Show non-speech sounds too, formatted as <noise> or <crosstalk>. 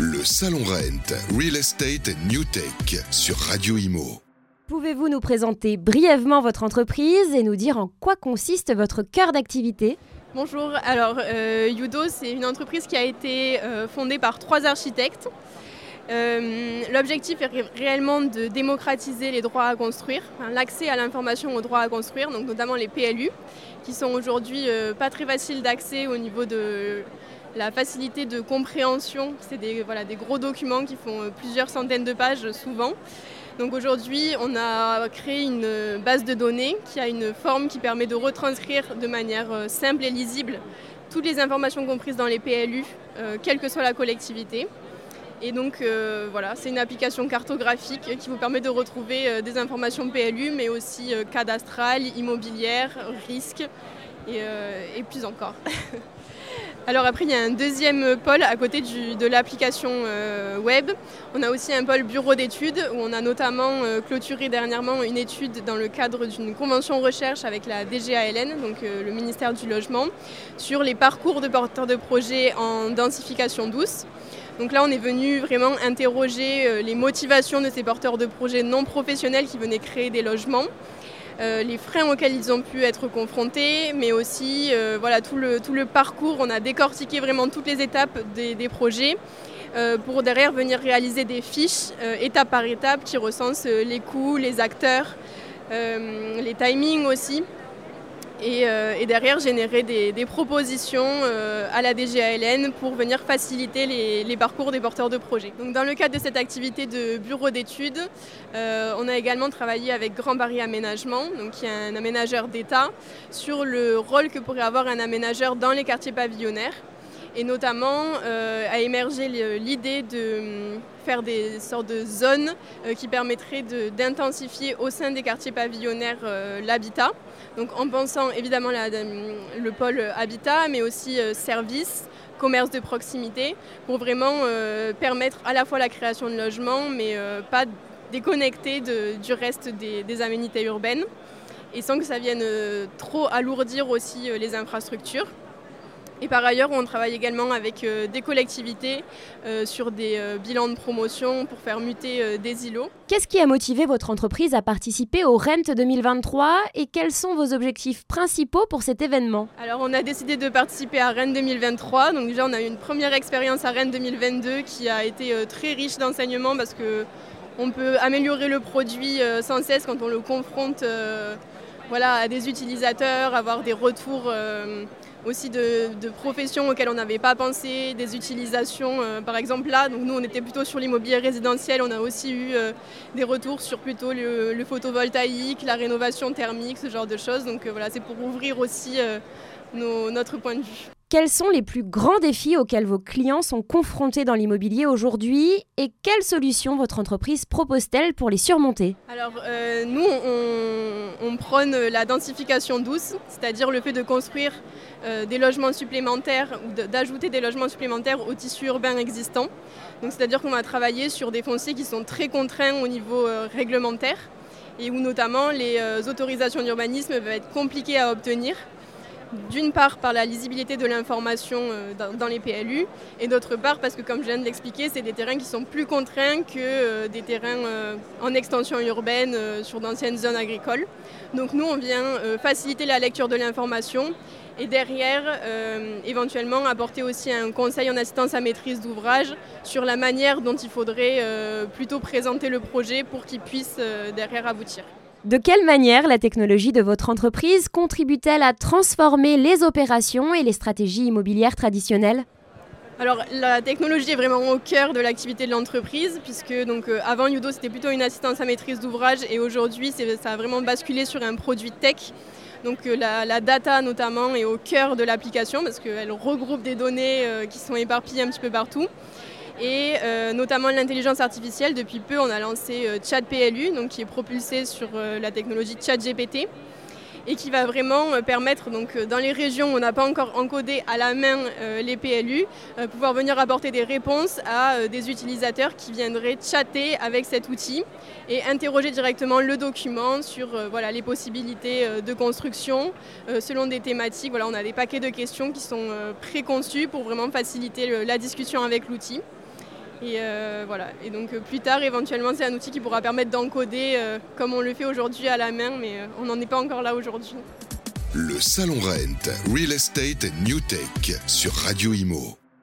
Le Salon Rent, Real Estate New Tech sur Radio Imo. Pouvez-vous nous présenter brièvement votre entreprise et nous dire en quoi consiste votre cœur d'activité? Bonjour, alors euh, Yudo, c'est une entreprise qui a été euh, fondée par trois architectes. Euh, l'objectif est réellement de démocratiser les droits à construire, l'accès à l'information aux droits à construire, donc notamment les PLU, qui sont aujourd'hui pas très faciles d'accès au niveau de la facilité de compréhension. C'est des, voilà, des gros documents qui font plusieurs centaines de pages souvent. Donc aujourd'hui, on a créé une base de données qui a une forme qui permet de retranscrire de manière euh, simple et lisible toutes les informations comprises dans les PLU, euh, quelle que soit la collectivité. Et donc euh, voilà, c'est une application cartographique qui vous permet de retrouver des informations PLU, mais aussi cadastrales, immobilières, risques et plus encore. <laughs> Alors après, il y a un deuxième pôle à côté de l'application euh, web. On a aussi un pôle bureau d'études où on a notamment euh, clôturé dernièrement une étude dans le cadre d'une convention recherche avec la DGALN, donc euh, le ministère du Logement, sur les parcours de porteurs de projets en densification douce. Donc là, on est venu vraiment interroger les motivations de ces porteurs de projets non professionnels qui venaient créer des logements. Euh, les freins auxquels ils ont pu être confrontés, mais aussi euh, voilà, tout, le, parcours. On a décortiqué vraiment toutes les étapes des, projets euh, pour derrière venir réaliser des fiches étape par étape qui recensent les coûts, les acteurs, les timings aussi. Euh, et, derrière générer des, propositions euh, à la DGALN pour venir faciliter les, parcours des porteurs de projets. Donc dans le cadre de cette activité de bureau d'études, euh, on a également travaillé avec Grand Paris Aménagement, donc qui est un aménageur d'État, sur le rôle que pourrait avoir un aménageur dans les quartiers pavillonnaires et notamment a émergé l'idée de hum, faire des sortes de zones qui permettraient d'intensifier au sein des quartiers pavillonnaires l'habitat donc en pensant évidemment le pôle habitat, mais aussi euh, services, commerce de proximité, pour vraiment euh, permettre à la fois la création de logements, mais euh, pas déconnecter du reste des, aménités urbaines, et sans que ça vienne trop alourdir aussi les infrastructures. Et par ailleurs, on travaille également avec euh, des collectivités euh, sur des euh, bilans de promotion pour faire muter des îlots. Qu'est-ce qui a motivé votre entreprise à participer au RENT 2023 et quels sont vos objectifs principaux pour cet événement? Alors, on a décidé de participer à RENT 2023. Donc, déjà, on a eu une première expérience à RENT 2022 qui a été très riche d'enseignements parce que on peut améliorer le produit sans cesse quand on le confronte voilà, à des utilisateurs, avoir des retours aussi de, professions auxquelles on n'avait pas pensé, des utilisations, euh, par exemple là, donc nous on était plutôt sur l'immobilier résidentiel, on a aussi eu euh, des retours sur plutôt le, photovoltaïque, la rénovation thermique, ce genre de choses. Donc euh, voilà, c'est pour ouvrir aussi notre point de vue. Quels sont les plus grands défis auxquels vos clients sont confrontés dans l'immobilier aujourd'hui et quelles solutions votre entreprise propose-t-elle pour les surmonter? Alors nous, on, prône la densification douce, c'est-à-dire le fait de construire euh, des logements supplémentaires ou d'ajouter des logements supplémentaires au tissu urbain existant. c'est-à-dire qu'on va travailler sur des fonciers qui sont très contraints au niveau euh, réglementaire et où notamment les euh, autorisations d'urbanisme vont être compliquées à obtenir d'une part par la lisibilité de l'information dans, les PLU et d'autre part parce que comme je viens de l'expliquer, c'est des terrains qui sont plus contraints que des terrains en extension urbaine sur d'anciennes zones agricoles. Donc nous, on vient faciliter la lecture de l'information et derrière, euh, éventuellement, apporter aussi un conseil en assistance à maîtrise d'ouvrage sur la manière dont il faudrait euh, plutôt présenter le projet pour qu'il puisse euh, derrière aboutir. De quelle manière la technologie de votre entreprise contribue-t-elle à transformer les opérations et les stratégies immobilières traditionnelles? Alors la technologie est vraiment au cœur de l'activité de l'entreprise puisque donc avant Yudo c'était plutôt une assistance à maîtrise d'ouvrage et aujourd'hui ça a vraiment basculé sur un produit tech donc euh, la, data notamment est au cœur de l'application parce qu'elle regroupe des données euh, qui sont éparpillées un petit peu partout. Et euh, notamment l'intelligence artificielle, depuis peu on a lancé ChatPLU, donc qui est propulsé sur la technologie ChatGPT et qui va vraiment euh, permettre, donc, euh, dans les régions où on n'a pas encore encodé à la main euh, les PLU, pouvoir venir apporter des réponses à des utilisateurs qui viendraient chatter avec cet outil et interroger directement le document sur voilà, les possibilités de construction selon des thématiques. Voilà, on a des paquets de questions qui sont préconçues pour vraiment faciliter la discussion avec l'outil. Et voilà. Et donc plus tard, éventuellement, c'est un outil qui pourra permettre d'encoder comme on le fait aujourd'hui à la main, mais on n'en est pas encore là aujourd'hui. Le Salon Rent, Real Estate New Tech sur Radio Imo.